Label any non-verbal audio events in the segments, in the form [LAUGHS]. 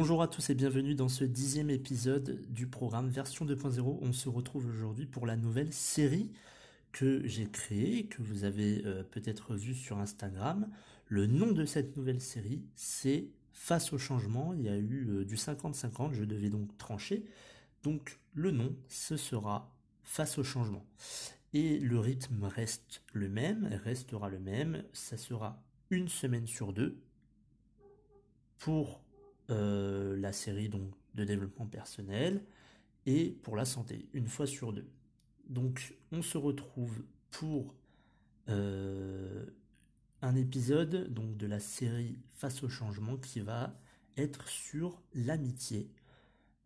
Bonjour à tous et bienvenue dans ce dixième épisode du programme version 2.0. On se retrouve aujourd'hui pour la nouvelle série que j'ai créée, que vous avez euh, peut-être vue sur Instagram. Le nom de cette nouvelle série, c'est Face au changement. Il y a eu euh, du 50-50, je devais donc trancher. Donc le nom, ce sera Face au changement. Et le rythme reste le même, restera le même. Ça sera une semaine sur deux pour euh, la série donc, de développement personnel et pour la santé, une fois sur deux. Donc on se retrouve pour euh, un épisode donc, de la série Face au changement qui va être sur l'amitié.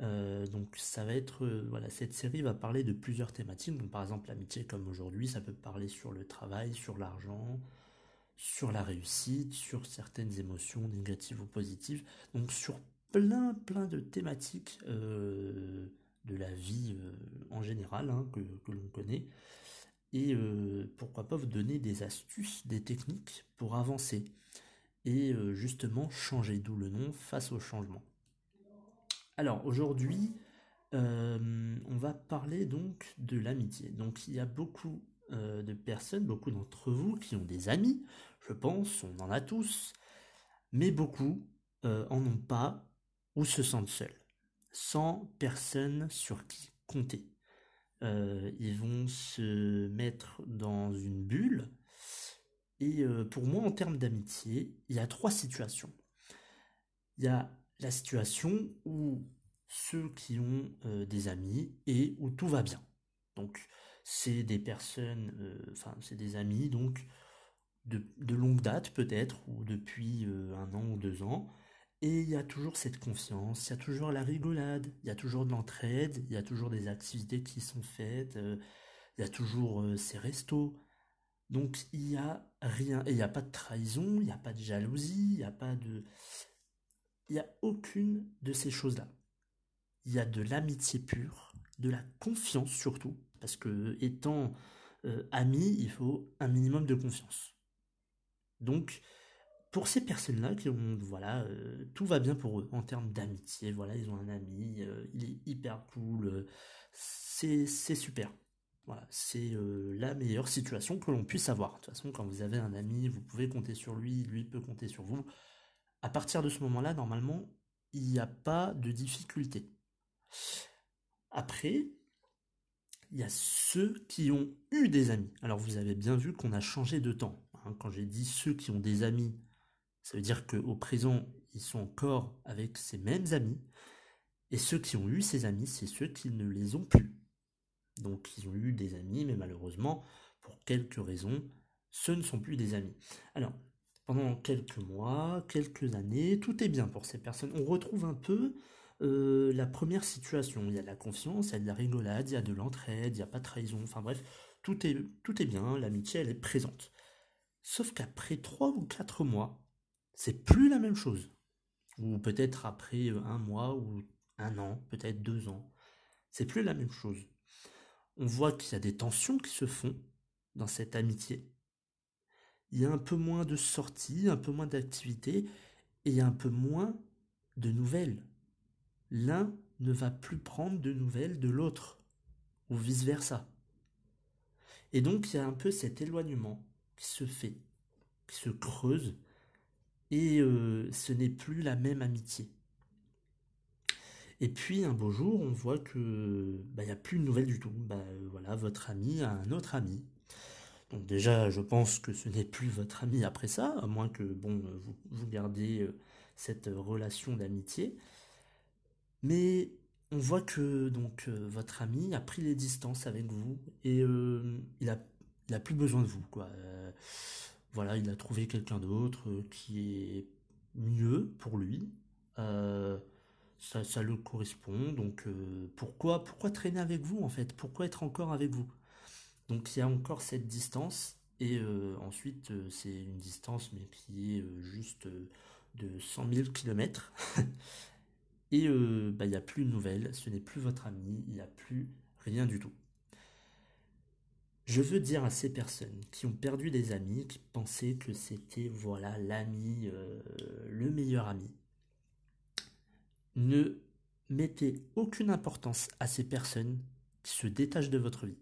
Euh, donc ça va être voilà cette série va parler de plusieurs thématiques donc par exemple l'amitié comme aujourd'hui ça peut parler sur le travail sur l'argent sur la réussite, sur certaines émotions négatives ou positives, donc sur plein plein de thématiques euh, de la vie euh, en général hein, que, l'on connaît, et euh, pourquoi pas vous donner des astuces, des techniques pour avancer, et justement changer, d'où le nom, face au changement. Alors aujourd'hui, on va parler donc de l'amitié. Donc il y a beaucoup de personnes, beaucoup d'entre vous qui ont des amis, je pense, on en a tous, mais beaucoup euh, en ont pas ou se sentent seuls, sans personne sur qui compter. Euh, ils vont se mettre dans une bulle. Et euh, pour moi, en termes d'amitié, il y a trois situations. Il y a la situation où ceux qui ont des amis et où tout va bien. Donc, c'est des personnes, enfin, c'est des amis, donc de, longue date peut-être, ou depuis euh, un an ou deux ans. Et il y a toujours cette confiance, il y a toujours la rigolade, il y a toujours de l'entraide, il y a toujours des activités qui sont faites, euh, il y a toujours euh, ces restos. Donc il n'y a rien, et il n'y a pas de trahison, il n'y a pas de jalousie, il n'y a pas de... Il n'y a aucune de ces choses-là. Il y a de l'amitié pure, de la confiance surtout, parce que étant ami, il faut un minimum de confiance. Donc, pour ces personnes-là qui ont, voilà, euh, tout va bien pour eux en termes d'amitié, voilà, ils ont un ami, euh, il est hyper cool, euh, c'est super. Voilà, c'est la meilleure situation que l'on puisse avoir. De toute façon, quand vous avez un ami, vous pouvez compter sur lui, lui peut compter sur vous. À partir de ce moment-là, normalement, il n'y a pas de difficulté. Après, il y a ceux qui ont eu des amis. Alors vous avez bien vu qu'on a changé de temps. Hein, quand j'ai dit ceux qui ont des amis, ça veut dire qu'au présent, ils sont encore avec ces mêmes amis. Et ceux qui ont eu ces amis, c'est ceux qui ne les ont plus. Donc ils ont eu des amis, mais malheureusement, pour quelques raisons, ce ne sont plus des amis. Alors, pendant quelques mois, quelques années, tout est bien pour ces personnes. On retrouve un peu euh, la première situation. Il y a de la confiance, il y a de la rigolade, il y a de l'entraide, il n'y a pas de trahison. Enfin bref, tout est, tout est bien, l'amitié, elle est présente. Sauf qu'après trois ou quatre mois, c'est plus la même chose. Ou peut-être après euh, un mois ou un an, peut-être deux ans. C'est plus la même chose. On voit qu'il y a des tensions qui se font dans cette amitié. Il y a un peu moins de sorties, un peu moins d'activités, et un peu moins de nouvelles. L'un ne va plus prendre de nouvelles de l'autre, ou vice-versa. Et donc il y a un peu cet éloignement qui se fait, qui se creuse, et euh, ce n'est plus la même amitié. Et puis un beau jour, on voit que bah, il n'y a plus de nouvelles du tout. Bah, voilà, votre ami a un autre ami. Donc déjà, je pense que ce n'est plus votre ami après ça, à moins que bon, vous, gardez euh, cette relation d'amitié. Mais on voit que donc euh, votre ami a pris les distances avec vous et il a il a plus besoin de vous, quoi. Euh, voilà, il a trouvé quelqu'un d'autre qui est mieux pour lui. ça, ça le correspond. Donc pourquoi, pourquoi traîner avec vous en fait? Pourquoi être encore avec vous? Donc il y a encore cette distance. Et ensuite, c'est une distance, mais qui est juste de 100 000 km. Et bah, il n'y a plus de nouvelles, ce n'est plus votre ami, il n'y a plus rien du tout. Je veux dire à ces personnes qui ont perdu des amis, qui pensaient que c'était voilà l'ami, euh, le meilleur ami, ne mettez aucune importance à ces personnes qui se détachent de votre vie.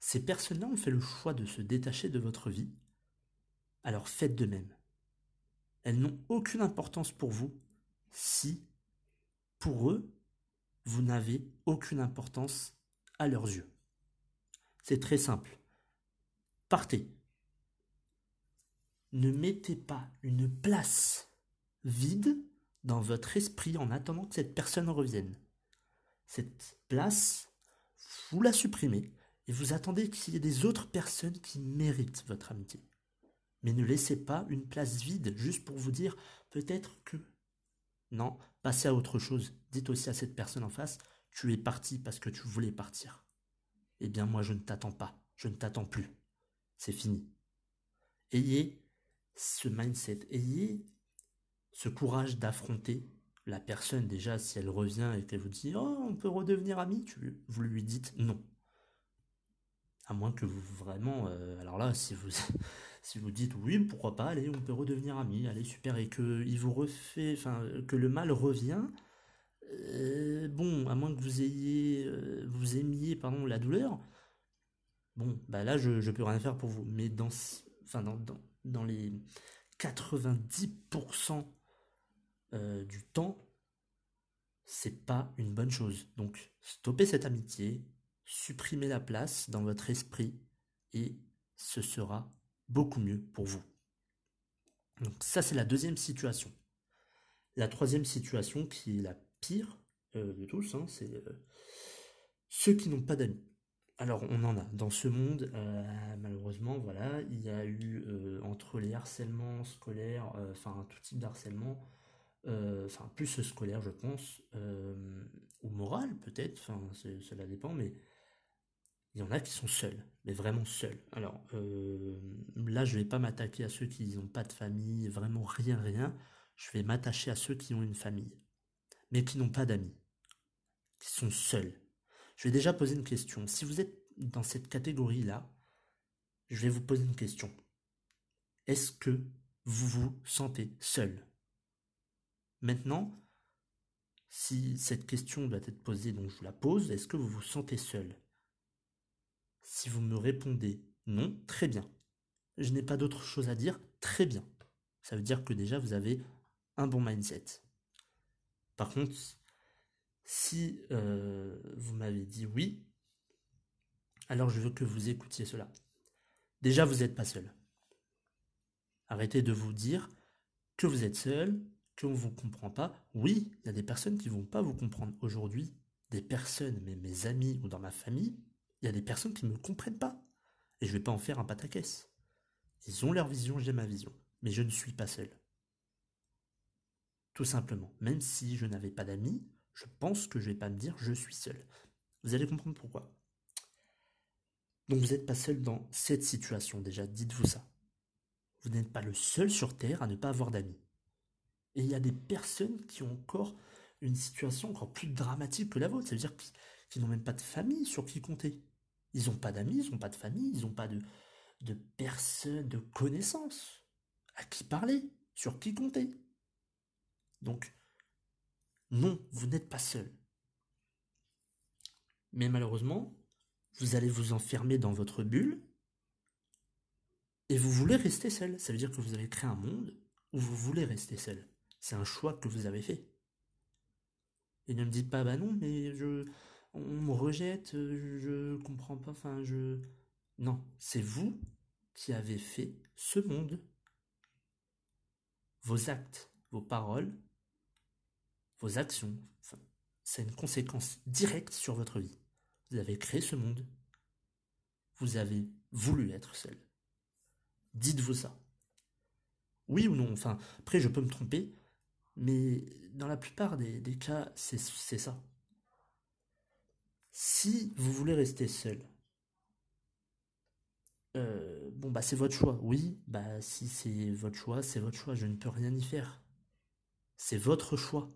Ces personnes-là ont fait le choix de se détacher de votre vie, alors faites de même. Elles n'ont aucune importance pour vous si, pour eux, vous n'avez aucune importance à leurs yeux. C'est très simple. Partez. Ne mettez pas une place vide dans votre esprit en attendant que cette personne revienne. Cette place, vous la supprimez et vous attendez qu'il y ait des autres personnes qui méritent votre amitié. Mais ne laissez pas une place vide juste pour vous dire peut-être que. Non, passez à autre chose. Dites aussi à cette personne en face, tu es parti parce que tu voulais partir eh bien moi je ne t'attends pas, je ne t'attends plus. C'est fini. Ayez ce mindset, ayez ce courage d'affronter la personne déjà si elle revient et qu'elle vous dit oh on peut redevenir amis, vous lui dites non. À moins que vous vraiment, euh, alors là si vous si vous dites oui pourquoi pas, allez on peut redevenir amis, allez super et que il vous refait, enfin que le mal revient, euh, bon, à moins que vous ayez, euh, vous aimiez, pardon, la douleur, bon, bah là, je, je peux rien faire pour vous. Mais dans, enfin, dans, dans, les 90% euh, du temps, c'est pas une bonne chose. Donc, stoppez cette amitié, supprimez la place dans votre esprit et ce sera beaucoup mieux pour vous. Donc ça, c'est la deuxième situation. La troisième situation, qui est la pire euh, de tous, hein, c'est euh, ceux qui n'ont pas d'amis. Alors on en a dans ce monde, euh, malheureusement, voilà, il y a eu entre les harcèlements scolaires, enfin tout type d'harcèlement, enfin plus scolaire je pense, ou moral peut-être, enfin cela dépend, mais il y en a qui sont seuls, mais vraiment seuls. Alors là je vais pas m'attaquer à ceux qui n'ont pas de famille, vraiment rien rien, je vais m'attacher à ceux qui ont une famille mais qui n'ont pas d'amis, qui sont seuls. Je vais déjà poser une question. Si vous êtes dans cette catégorie-là, je vais vous poser une question. Est-ce que vous vous sentez seul? Maintenant, si cette question doit être posée, donc je vous la pose, est-ce que vous vous sentez seul? Si vous me répondez non, très bien. Je n'ai pas d'autre chose à dire, très bien. Ça veut dire que déjà vous avez un bon mindset. Par contre, si euh, vous m'avez dit oui, alors je veux que vous écoutiez cela. Déjà, vous n'êtes pas seul. Arrêtez de vous dire que vous êtes seul, qu'on ne vous comprend pas. Oui, il y a des personnes qui ne vont pas vous comprendre. Aujourd'hui, des personnes, mais mes amis ou dans ma famille, il y a des personnes qui ne me comprennent pas. Et je ne vais pas en faire un pataquès. Ils ont leur vision, j'ai ma vision. Mais je ne suis pas seul. Tout simplement. Même si je n'avais pas d'amis, je pense que je vais pas me dire je suis seul. Vous allez comprendre pourquoi. Donc vous n'êtes pas seul dans cette situation déjà, dites-vous ça. Vous n'êtes pas le seul sur Terre à ne pas avoir d'amis. Et il y a des personnes qui ont encore une situation encore plus dramatique que la vôtre. Ça qu'ils n'ont même pas de famille sur qui compter. Ils n'ont pas d'amis, ils n'ont pas de famille, ils n'ont pas de, de personnes, de connaissances à qui parler, sur qui compter. Donc, non, vous n'êtes pas seul. Mais malheureusement, vous allez vous enfermer dans votre bulle et vous voulez rester seul. Ça veut dire que vous avez créé un monde où vous voulez rester seul. C'est un choix que vous avez fait. Et ne me dites pas, bah non, mais je, on me rejette, je comprends pas, enfin, je. Non, c'est vous qui avez fait ce monde. Vos actes, vos paroles vos actions, c'est une conséquence directe sur votre vie. Vous avez créé ce monde. Vous avez voulu être seul. Dites-vous ça. Oui ou non Enfin, après, je peux me tromper, mais dans la plupart des, cas, c'est ça. Si vous voulez rester seul, euh, bon bah c'est votre choix. Oui, bah si c'est votre choix, c'est votre choix. Je ne peux rien y faire. C'est votre choix.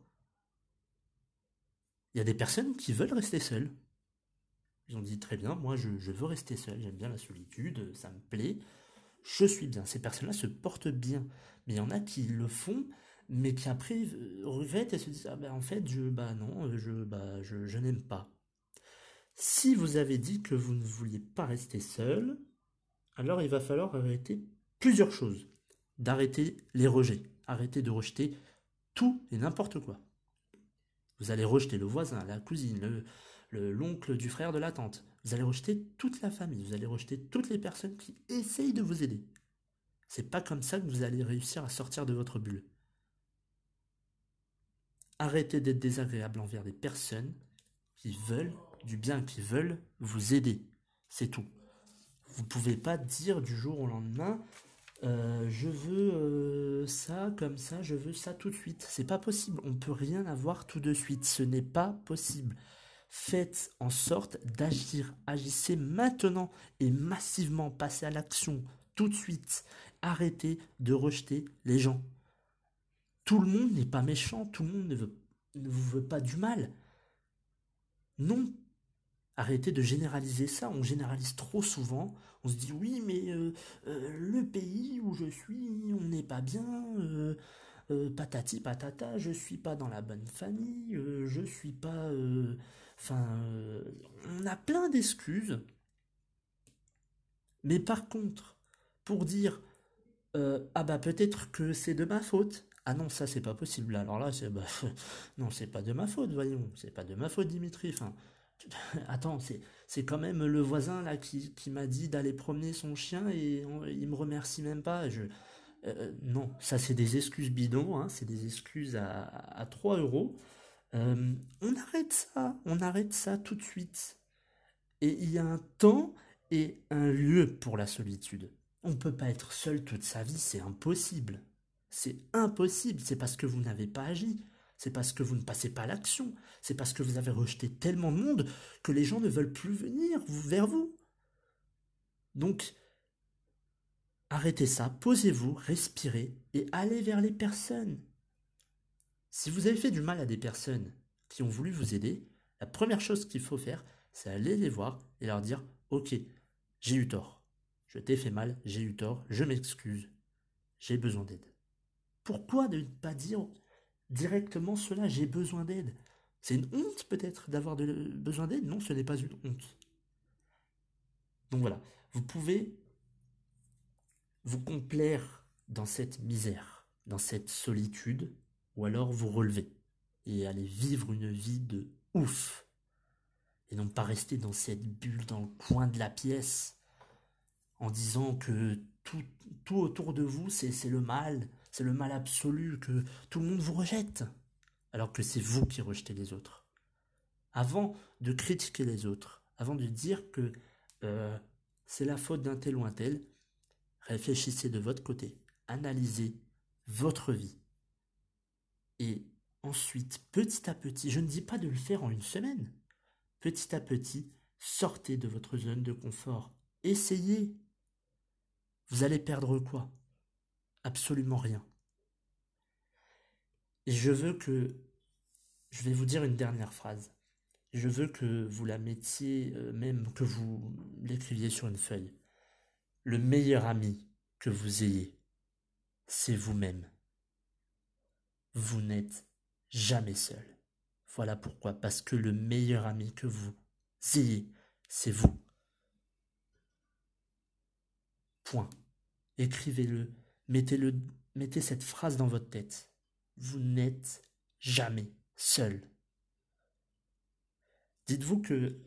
Il y a des personnes qui veulent rester seules. Ils ont dit très bien, moi je, veux rester seul, j'aime bien la solitude, ça me plaît, je suis bien. Ces personnes-là se portent bien. Mais il y en a qui le font, mais qui après regrettent et se disent ah ben en fait je bah non je bah je, je n'aime pas. Si vous avez dit que vous ne vouliez pas rester seul, alors il va falloir arrêter plusieurs choses. D'arrêter les rejets, arrêter de rejeter tout et n'importe quoi. Vous allez rejeter le voisin, la cousine, l'oncle du frère de la tante. Vous allez rejeter toute la famille, vous allez rejeter toutes les personnes qui essayent de vous aider. C'est pas comme ça que vous allez réussir à sortir de votre bulle. Arrêtez d'être désagréable envers des personnes qui veulent du bien, qui veulent vous aider. C'est tout. Vous ne pouvez pas dire du jour au lendemain euh, je veux euh, ça comme ça, je veux ça tout de suite. C'est pas possible. On peut rien avoir tout de suite. Ce n'est pas possible. Faites en sorte d'agir. Agissez maintenant et massivement. Passez à l'action tout de suite. Arrêtez de rejeter les gens. Tout le monde n'est pas méchant. Tout le monde ne, veut, ne vous veut pas du mal. Non, Arrêtez de généraliser ça, on généralise trop souvent, on se dit oui mais euh, euh, le pays où je suis, on n'est pas bien, euh, patati patata, je suis pas dans la bonne famille, je suis pas... Enfin, on a plein d'excuses. Mais par contre, pour dire ah bah peut-être que c'est de ma faute, ah non, ça c'est pas possible. Alors là, c'est bah, [LAUGHS] non, c'est pas de ma faute, voyons. C'est pas de ma faute, Dimitri. [LAUGHS] Attends, c'est quand même le voisin là qui, m'a dit d'aller promener son chien et il me remercie même pas. Je, euh, non, ça c'est des excuses bidons, hein, c'est des excuses à, à 3 euros. Euh, on arrête ça, on arrête ça tout de suite. Et il y a un temps et un lieu pour la solitude. On ne peut pas être seul toute sa vie, c'est impossible. C'est impossible, c'est parce que vous n'avez pas agi c'est parce que vous ne passez pas à l'action, c'est parce que vous avez rejeté tellement de monde que les gens ne veulent plus venir vers vous. Donc, arrêtez ça, posez-vous, respirez et allez vers les personnes. Si vous avez fait du mal à des personnes qui ont voulu vous aider, la première chose qu'il faut faire, c'est aller les voir et leur dire Ok, j'ai eu tort, je t'ai fait mal, j'ai eu tort, je m'excuse, j'ai besoin d'aide. Pourquoi ne pas dire directement cela, j'ai besoin d'aide. C'est une honte peut-être d'avoir besoin d'aide? Non, ce n'est pas une honte. Donc voilà, vous pouvez vous complaire dans cette misère, dans cette solitude, ou alors vous relever et aller vivre une vie de ouf. Et non pas rester dans cette bulle dans le coin de la pièce en disant que tout, tout autour de vous c'est le mal, c'est le mal absolu, que tout le monde vous rejette, alors que c'est vous qui rejetez les autres. Avant de critiquer les autres, avant de dire que euh, c'est la faute d'un tel ou un tel, réfléchissez de votre côté, analysez votre vie. Et ensuite, petit à petit, je ne dis pas de le faire en une semaine, petit à petit, sortez de votre zone de confort, essayez. Vous allez perdre quoi? Absolument rien. Et je veux que... Je vais vous dire une dernière phrase. Je veux que vous la mettiez, euh, même que vous l'écriviez sur une feuille. Le meilleur ami que vous ayez, c'est vous-même. Vous, n'êtes jamais seul. Voilà pourquoi. Parce que le meilleur ami que vous ayez, c'est vous. Point. Écrivez-le Mettez cette phrase dans votre tête. Vous n'êtes jamais seul. Dites-vous que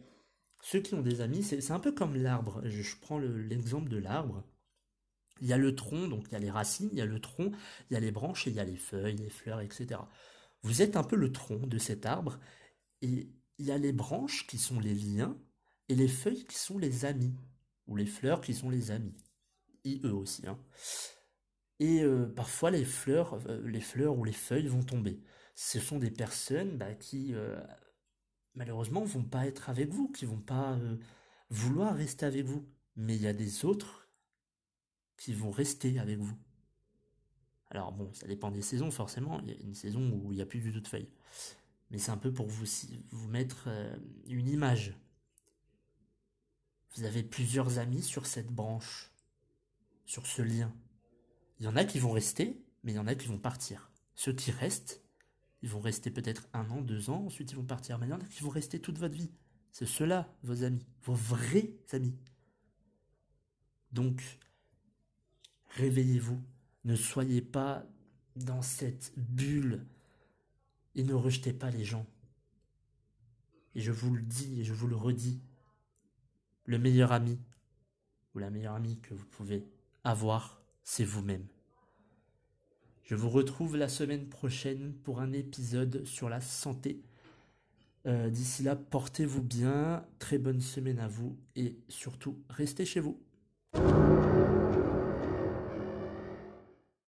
ceux qui ont des amis, c'est un peu comme l'arbre. Je, prends l'exemple de l'arbre. Il y a le tronc, donc il y a les racines, il y a le tronc, il y a les branches et il y a les feuilles, les fleurs, etc. Vous êtes un peu le tronc de cet arbre et il y a les branches qui sont les liens et les feuilles qui sont les amis ou les fleurs qui sont les amis IE aussi. Hein. Et euh, parfois les fleurs, euh, les fleurs ou les feuilles vont tomber. Ce sont des personnes bah, qui euh, malheureusement vont pas être avec vous, qui vont pas vouloir rester avec vous. Mais il y a des autres qui vont rester avec vous. Alors bon, ça dépend des saisons forcément. Il y a une saison où il n'y a plus du tout de feuilles. Mais c'est un peu pour vous, vous mettre une image. Vous avez plusieurs amis sur cette branche, sur ce lien. Il y en a qui vont rester, mais il y en a qui vont partir. Ceux qui restent, ils vont rester peut-être un an, deux ans, ensuite ils vont partir. Mais il y en a qui vont rester toute votre vie. C'est ceux-là, vos amis, vos vrais amis. Donc, réveillez-vous. Ne soyez pas dans cette bulle et ne rejetez pas les gens. Et je vous le dis et je vous le redis, le meilleur ami ou la meilleure amie que vous pouvez avoir, c'est vous-même. Je vous retrouve la semaine prochaine pour un épisode sur la santé. Euh, d'ici là, portez-vous bien, très bonne semaine à vous et surtout, restez chez vous.